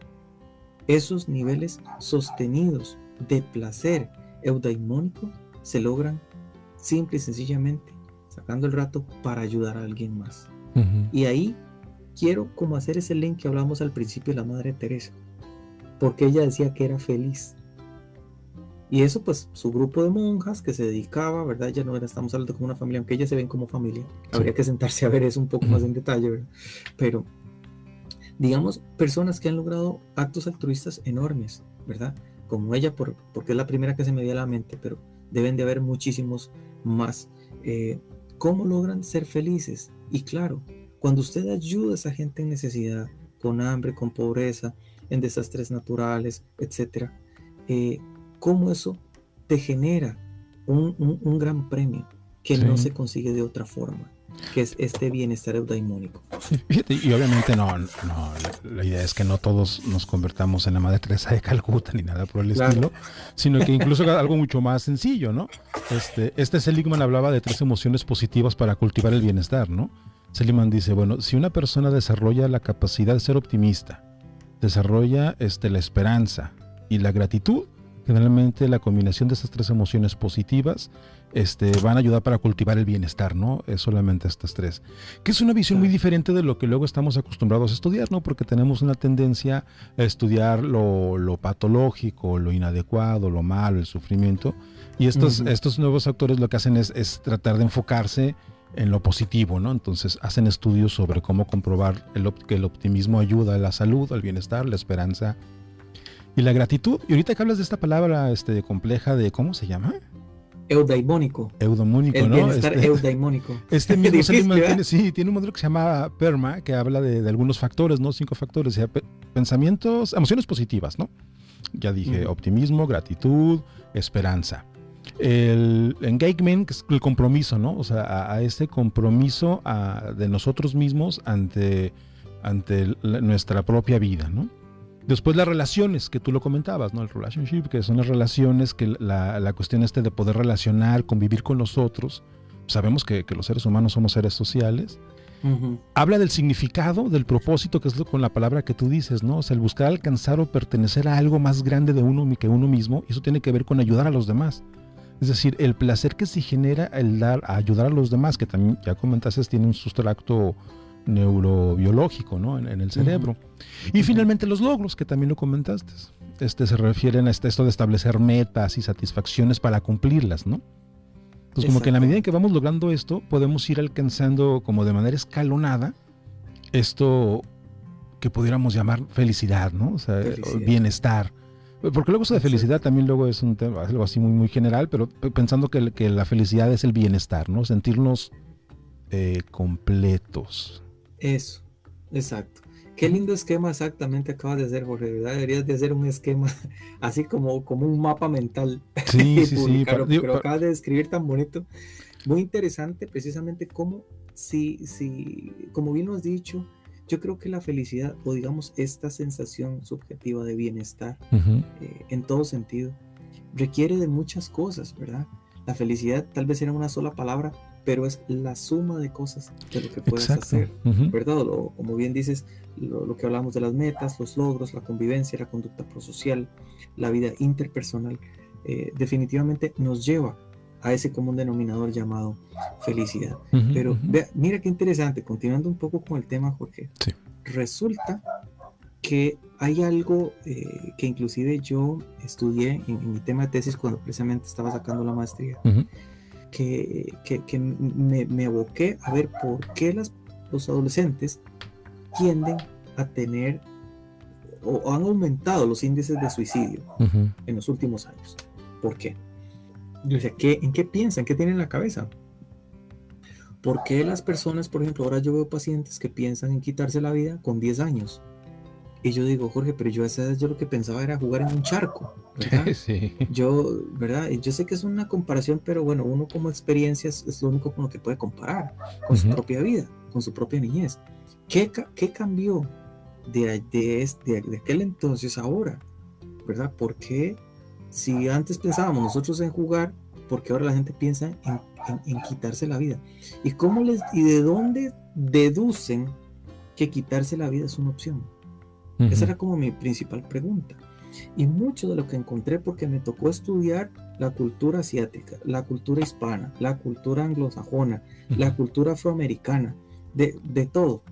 S3: Esos niveles sostenidos de placer eudaimónico se logran simple y sencillamente sacando el rato para ayudar a alguien más. Y ahí quiero como hacer ese link que hablamos al principio de la Madre Teresa, porque ella decía que era feliz. Y eso pues su grupo de monjas que se dedicaba, ¿verdad? Ya no era, estamos hablando como una familia, aunque ellas se ven como familia. Habría que sentarse a ver eso un poco más en detalle, ¿verdad? Pero digamos, personas que han logrado actos altruistas enormes, ¿verdad? Como ella, por, porque es la primera que se me dio a la mente, pero deben de haber muchísimos más. Eh, ¿Cómo logran ser felices? Y claro, cuando usted ayuda a esa gente en necesidad, con hambre, con pobreza, en desastres naturales, etc., eh, ¿cómo eso te genera un, gran premio que no se consigue de otra forma? que es este bienestar eudaimónico.
S2: Y obviamente no, no la, idea es que no todos nos convertamos en la Madre Teresa de Calcuta ni nada por el estilo, sino que incluso algo mucho más sencillo, ¿no? Este, este Seligman hablaba de tres emociones positivas para cultivar el bienestar, ¿no? Seligman dice, bueno, si una persona desarrolla la capacidad de ser optimista, desarrolla este, la esperanza y la gratitud, generalmente la combinación de estas tres emociones positivas este, van a ayudar para cultivar el bienestar, ¿no? Es solamente estas tres. Que es una visión muy diferente de lo que luego estamos acostumbrados a estudiar, ¿no? Porque tenemos una tendencia a estudiar lo, patológico, lo inadecuado, lo malo, el sufrimiento. Y estos, estos nuevos autores lo que hacen es, tratar de enfocarse en lo positivo, ¿no? Entonces hacen estudios sobre cómo comprobar el, que el optimismo ayuda a la salud, al bienestar, la esperanza y la gratitud. Y ahorita que hablas de esta palabra este, compleja de, ¿cómo se llama?
S3: Eudaimónico.
S2: Eudamónico,
S3: el
S2: ¿no?
S3: Bienestar este, eudaimónico.
S2: Este mismo Seligman tiene, sí, tiene un modelo que se llama PERMA, que habla de, algunos factores, ¿no? Cinco factores, pensamientos, emociones positivas, ¿no? Ya dije, optimismo, gratitud, esperanza. El engagement, que es el compromiso, ¿no? O sea, a, ese compromiso de nosotros mismos ante, ante nuestra propia vida, ¿no? Después las relaciones, que tú lo comentabas, ¿no? El relationship, que son las relaciones, que la, la cuestión este de poder relacionar, convivir con los otros. Sabemos que, que, los seres humanos somos seres sociales. Habla del significado, del propósito, que es lo, con la palabra que tú dices, ¿no? O sea, el buscar alcanzar o pertenecer a algo más grande de uno que uno mismo, y eso tiene que ver con ayudar a los demás. Es decir, el placer que se genera el dar, a ayudar a los demás, que también ya comentaste, tiene un sustrato neurobiológico ¿no? en, el cerebro. Y finalmente los logros, que también lo comentaste. Este, se refieren a este, esto de establecer metas y satisfacciones para cumplirlas, ¿no? Entonces, como que en la medida en que vamos logrando esto, podemos ir alcanzando como de manera escalonada esto que pudiéramos llamar felicidad, ¿no? O sea, bienestar. Porque luego eso de felicidad también luego es un tema, algo así muy, muy general, pero pensando que, que la felicidad es el bienestar, ¿no? Sentirnos eh, completos.
S3: Eso, exacto. Qué lindo esquema exactamente acabas de hacer, Jorge. Deberías de hacer un esquema así como, como un mapa mental.
S2: Sí, sí, sí.
S3: Pero, acabas de describir tan bonito. Muy interesante, precisamente como si, si, como bien lo has dicho, yo creo que la felicidad, o digamos esta sensación subjetiva de bienestar, eh, en todo sentido, requiere de muchas cosas, ¿verdad? La felicidad tal vez era una sola palabra, pero es la suma de cosas de lo que puedes hacer, ¿verdad? como bien dices, lo, que hablamos de las metas, los logros, la convivencia, la conducta prosocial, la vida interpersonal, eh, definitivamente nos lleva a ese común denominador llamado felicidad. Pero mira qué interesante, continuando un poco con el tema, Jorge, resulta que hay algo eh, que inclusive yo estudié en, mi tema de tesis cuando precisamente estaba sacando la maestría, que, que, me, me, aboqué a ver por qué las, los adolescentes tienden a tener o, han aumentado los índices de suicidio en los últimos años. ¿Por qué? Yo decía, ¿qué, ¿en qué piensan? ¿Qué tienen en la cabeza? ¿Por qué las personas, por ejemplo, ahora yo veo pacientes que piensan en quitarse la vida con 10 años? Y yo digo, Jorge, pero yo a esa edad yo lo que pensaba era jugar en un charco, ¿verdad? Sí. Yo, ¿verdad? Yo sé que es una comparación, pero bueno, uno como experiencia es, lo único con lo que puede comparar, con su propia vida, con su propia niñez. ¿Qué, qué cambió de, de, de, de aquel entonces ahora? ¿Verdad? ¿Por qué si antes pensábamos nosotros en jugar, porque ahora la gente piensa en, quitarse la vida. ¿Y cómo les y de dónde deducen que quitarse la vida es una opción? Esa era como mi principal pregunta. Y mucho de lo que encontré porque me tocó estudiar la cultura asiática, la cultura hispana, la cultura anglosajona, la cultura afroamericana, de, de todo.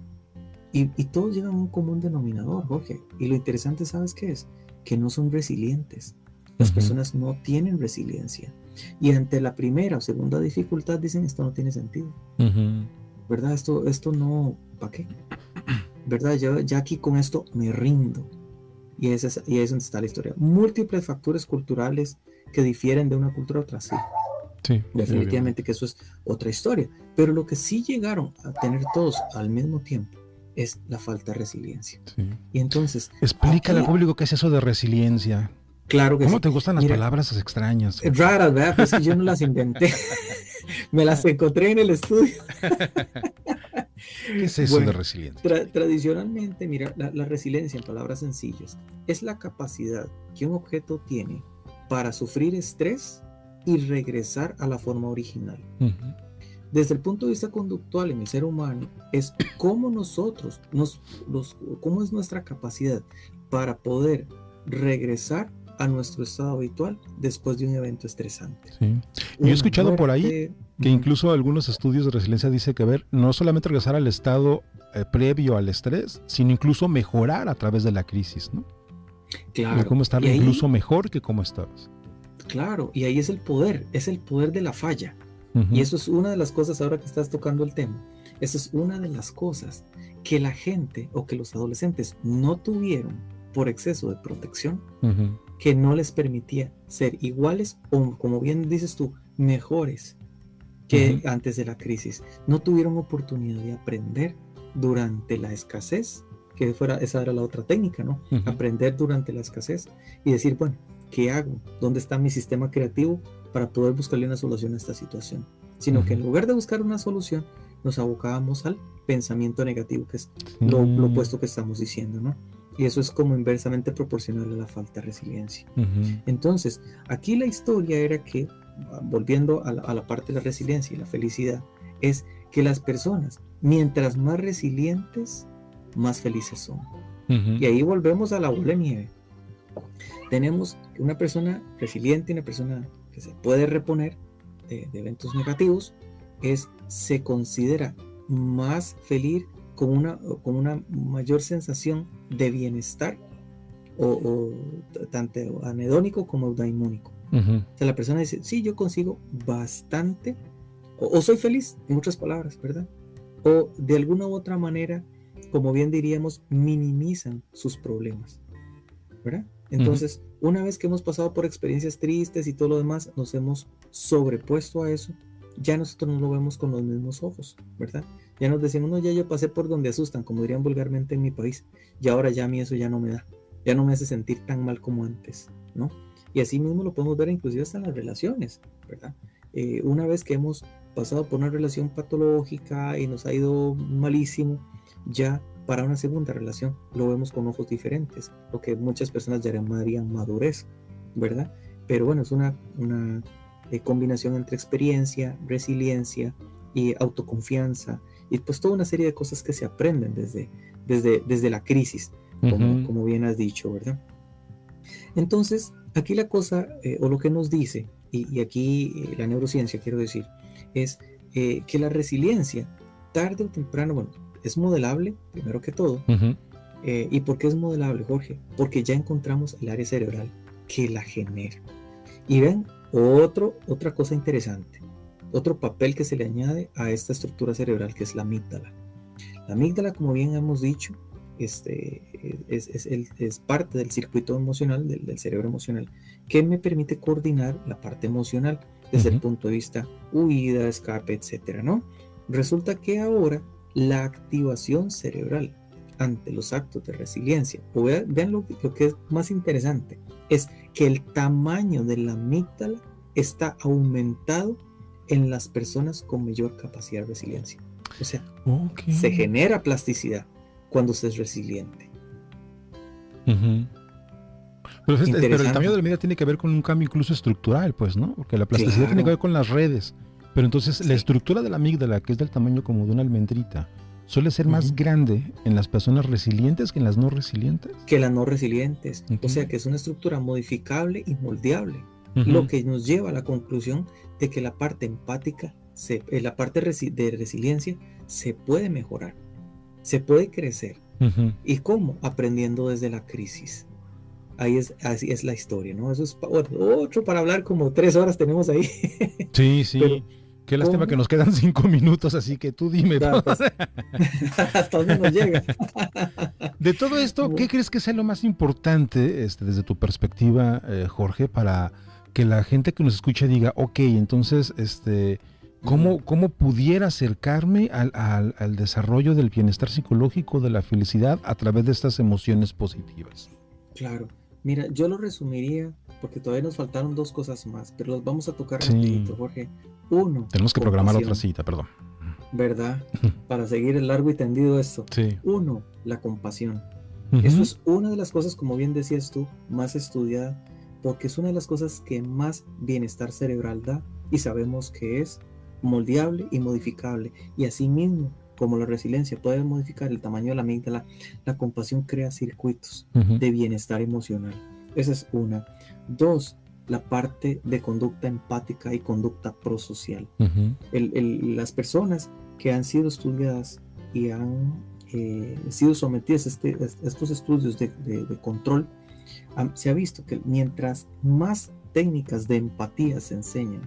S3: Y, y todos llegan a un común denominador, Jorge. Y lo interesante, ¿sabes qué es? Que no son resilientes. Las personas no tienen resiliencia. Y ante la primera o segunda dificultad dicen, esto no tiene sentido. ¿Verdad? Esto, esto no, ¿para qué? ¿Verdad? Yo ya aquí con esto me rindo. Y, ese es, y ahí es donde está la historia. Múltiples factores culturales que difieren de una cultura a otra, sí. Sí, Definitivamente que eso es otra historia. Pero lo que sí llegaron a tener todos al mismo tiempo es la falta de resiliencia. Y entonces...
S2: Explícale al público qué es eso de resiliencia.
S3: Claro que
S2: ¿Cómo te gustan las palabras extrañas?
S3: Raras, ¿verdad? Pues que yo no las inventé. Me las encontré en el estudio.
S2: ¿Qué es eso de resiliencia?
S3: tradicionalmente, mira, la, resiliencia, en palabras sencillas, es la capacidad que un objeto tiene para sufrir estrés y regresar a la forma original. Desde el punto de vista conductual en el ser humano, es cómo nosotros, nos, los, cómo es nuestra capacidad para poder regresar a nuestro estado habitual después de un evento estresante.
S2: Yo he escuchado por ahí que incluso algunos estudios de resiliencia dicen que ver no solamente regresar al estado eh, previo al estrés, sino incluso mejorar a través de la crisis, ¿no? Claro. cómo estar incluso mejor que cómo estabas.
S3: Claro, y ahí es el poder, es el poder de la falla. Y eso es una de las cosas ahora que estás tocando el tema. Eso es una de las cosas que la gente o que los adolescentes no tuvieron por exceso de protección que no les permitía ser iguales o, como bien dices tú, mejores que antes de la crisis. No tuvieron oportunidad de aprender durante la escasez, que fuera, esa era la otra técnica, ¿no? Aprender durante la escasez y decir, bueno, ¿qué hago? ¿Dónde está mi sistema creativo para poder buscarle una solución a esta situación? Sino que en lugar de buscar una solución, nos abocábamos al pensamiento negativo, que es lo, lo opuesto que estamos diciendo, ¿no? Y eso es como inversamente proporcional a la falta de resiliencia. Entonces, aquí la historia era que, volviendo a la, parte de la resiliencia y la felicidad, es que las personas, mientras más resilientes, más felices son. Y ahí volvemos a la bola de nieve. Tenemos una persona resiliente, una persona que se puede reponer de, eventos negativos, es, se considera más feliz con una, con una mayor sensación de bienestar o, tanto anedónico como eudaimónico. O sea, la persona dice, sí, yo consigo bastante, o, soy feliz, en otras palabras, ¿verdad? O de alguna u otra manera, como bien diríamos, minimizan sus problemas, ¿verdad? Entonces, una vez que hemos pasado por experiencias tristes y todo lo demás, nos hemos sobrepuesto a eso, ya nosotros no lo vemos con los mismos ojos, ¿verdad? Ya nos decimos, no, ya yo pasé por donde asustan, como dirían vulgarmente en mi país, y ahora ya a mí eso ya no me da, ya no me hace sentir tan mal como antes, ¿no? Y así mismo lo podemos ver inclusive hasta en las relaciones, ¿verdad? Eh, una vez que hemos pasado por una relación patológica y nos ha ido malísimo, ya para una segunda relación lo vemos con ojos diferentes, lo que muchas personas llamarían madurez, ¿verdad? Pero bueno, es una, una eh, combinación entre experiencia, resiliencia y autoconfianza, y pues toda una serie de cosas que se aprenden desde, desde, desde la crisis, como, como bien has dicho, ¿verdad? Entonces, aquí la cosa, eh, o lo que nos dice, y, aquí eh, la neurociencia quiero decir, es que la resiliencia, tarde o temprano, bueno, es modelable, primero que todo. ¿Y por qué es modelable, Jorge? Porque ya encontramos el área cerebral que la genera. Y ven, otro, otra cosa interesante, otro papel que se le añade a esta estructura cerebral que es la amígdala. La amígdala, como bien hemos dicho, este, es, parte del circuito emocional, del, cerebro emocional, que me permite coordinar la parte emocional desde el punto de vista huida, escape, etcétera, ¿no? Resulta que ahora la activación cerebral ante los actos de resiliencia, o vean, lo, lo que es más interesante, es que el tamaño de la amígdala está aumentado en las personas con mayor capacidad de resiliencia. O sea, se genera plasticidad cuando se es resiliente.
S2: pero, el tamaño de la medida tiene que ver con un cambio incluso estructural, pues, ¿no? Porque la plasticidad tiene que ver con las redes. Pero entonces la estructura de la amígdala, que es del tamaño como de una almendrita, suele ser más grande en las personas resilientes que en las no resilientes.
S3: Que las no resilientes. O sea que es una estructura modificable y moldeable. Lo que nos lleva a la conclusión de que la parte empática, se, eh, la parte de resiliencia se puede mejorar se puede crecer. ¿Y cómo? Aprendiendo desde la crisis. Ahí es, así es la historia, ¿no? Eso es otro para hablar como tres horas tenemos ahí.
S2: Sí, sí. Qué lástima que nos quedan cinco minutos, así que tú dime.
S3: Pues. Hasta dónde nos llega.
S2: De todo esto, ¿qué crees que sea lo más importante este, desde tu perspectiva, eh, Jorge, para que la gente que nos escucha diga, ok, entonces, este, ¿Cómo, ¿Cómo, pudiera acercarme al, al, desarrollo del bienestar psicológico, de la felicidad a través de estas emociones positivas?
S3: Claro, mira, yo lo resumiría porque todavía nos faltaron dos cosas más, pero los vamos a tocar rapidito, Jorge. Uno.
S2: Tenemos que programar otra cita, perdón.
S3: ¿Verdad? Para seguir el largo y tendido esto. Sí. Uno, la compasión. Eso es una de las cosas, como bien decías tú, más estudiada, porque es una de las cosas que más bienestar cerebral da y sabemos que es moldeable y modificable. Y asimismo, como la resiliencia puede modificar el tamaño de la amígdala, la compasión crea circuitos de bienestar emocional. Esa es una. Dos, la parte de conducta empática y conducta prosocial. las personas que han sido estudiadas y han eh, sido sometidas a, este, estos estudios de, control, se ha visto que mientras más técnicas de empatía se enseñan,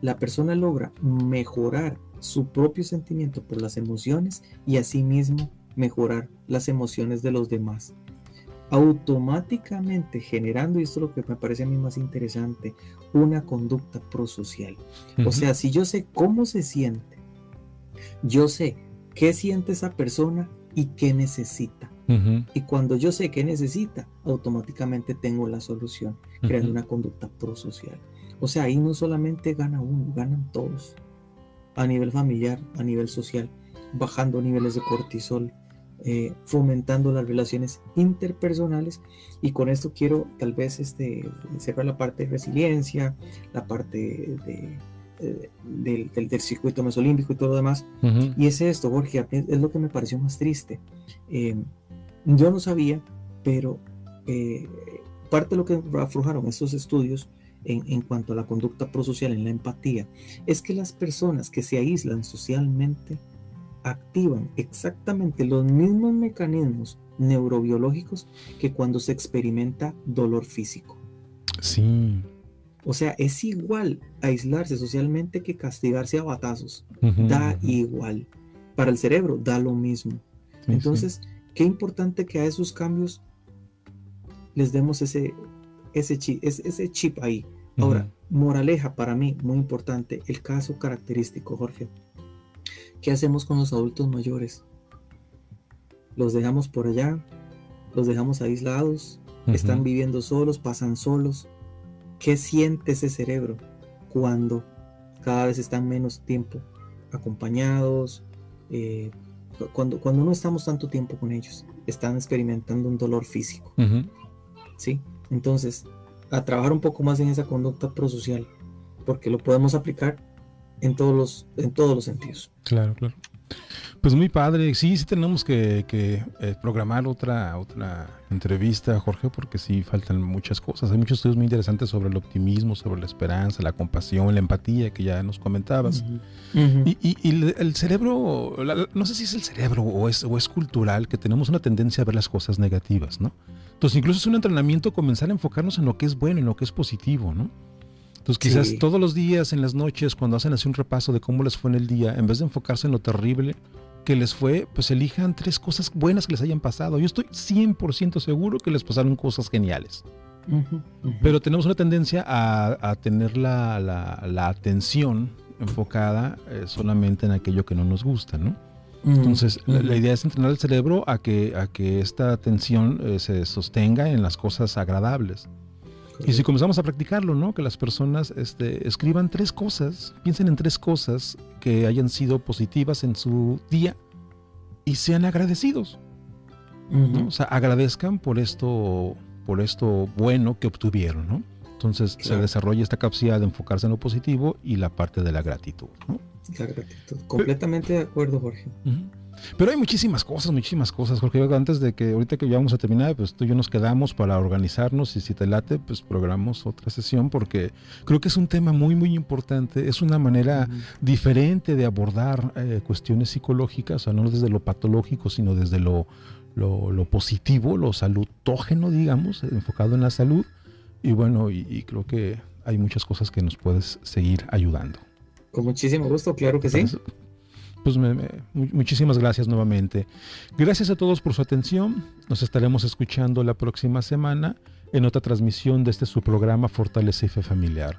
S3: la persona logra mejorar su propio sentimiento por las emociones y asimismo mejorar las emociones de los demás. Automáticamente generando, y esto es lo que me parece a mí más interesante, una conducta prosocial. O sea, si yo sé cómo se siente, yo sé qué siente esa persona y qué necesita. Y cuando yo sé qué necesita, automáticamente tengo la solución, creando una conducta prosocial. O sea, ahí no solamente gana uno, ganan todos. A nivel familiar, a nivel social, bajando niveles de cortisol, eh, fomentando las relaciones interpersonales. Y con esto quiero tal vez este, cerrar la parte de resiliencia, la parte de eh, del, del, circuito mesolímbico y todo lo demás. Y es esto, Jorge, es, lo que me pareció más triste. Eh, yo no sabía, pero eh, parte de lo que aflojaron estos estudios en, en, cuanto a la conducta prosocial, en la empatía, es que las personas que se aíslan socialmente activan exactamente los mismos mecanismos neurobiológicos que cuando se experimenta dolor físico.
S2: Sí.
S3: O sea, es igual aislarse socialmente que castigarse a batazos. Da igual. Para el cerebro da lo mismo. Entonces, qué importante que a esos cambios les demos ese, ese, chip, ese, chip ahí. Ahora, moraleja para mí, muy importante, el caso característico, Jorge. ¿Qué hacemos con los adultos mayores? Los dejamos por allá, los dejamos aislados, están viviendo solos, pasan solos. ¿Qué siente ese cerebro cuando cada vez están menos tiempo acompañados? Eh, cuando, cuando no estamos tanto tiempo con ellos, están experimentando un dolor físico. ¿Sí? Entonces, a trabajar un poco más en esa conducta prosocial, porque lo podemos aplicar en todos los, en todos los sentidos.
S2: Claro, claro. Pues muy padre. Sí, sí tenemos que, eh, programar otra, otra entrevista, Jorge, porque sí faltan muchas cosas. Hay muchos estudios muy interesantes sobre el optimismo, sobre la esperanza, la compasión, la empatía, que ya nos comentabas. Y, el cerebro, no sé si es el cerebro o es, o es cultural, que tenemos una tendencia a ver las cosas negativas, ¿no? Entonces, incluso es un entrenamiento comenzar a enfocarnos en lo que es bueno, en lo que es positivo, ¿no? Entonces quizás todos los días, en las noches, cuando hacen así un repaso de cómo les fue en el día, en vez de enfocarse en lo terrible que les fue, pues elijan tres cosas buenas que les hayan pasado. Yo estoy 100% seguro que les pasaron cosas geniales. Pero tenemos una tendencia a, tener la, atención enfocada eh, solamente en aquello que no nos gusta, ¿no? Entonces, la, idea es entrenar el cerebro a que, a que esta atención eh, se sostenga en las cosas agradables. Y si comenzamos a practicarlo, ¿no? Que las personas este, escriban tres cosas, piensen en tres cosas que hayan sido positivas en su día y sean agradecidos. O sea, agradezcan por esto, por esto bueno que obtuvieron, ¿no? Entonces se desarrolla esta capacidad de enfocarse en lo positivo y la parte de la gratitud, ¿no?
S3: La gratitud. Completamente de acuerdo, Jorge.
S2: Pero hay muchísimas cosas, muchísimas cosas, Jorge. Antes de que ahorita que ya vamos a terminar, pues tú y yo nos quedamos para organizarnos y si te late, pues programamos otra sesión porque creo que es un tema muy, muy importante. Es una manera diferente de abordar eh, cuestiones psicológicas, o sea, no desde lo patológico, sino desde lo, lo, positivo, lo salutógeno, digamos, enfocado en la salud. Y bueno, y creo que hay muchas cosas que nos puedes seguir ayudando.
S3: Con muchísimo gusto, claro que sí
S2: pues muchísimas gracias nuevamente. Gracias a todos por su atención. Nos estaremos escuchando la próxima semana en otra transmisión de este su programa fortalece y Fe Familiar.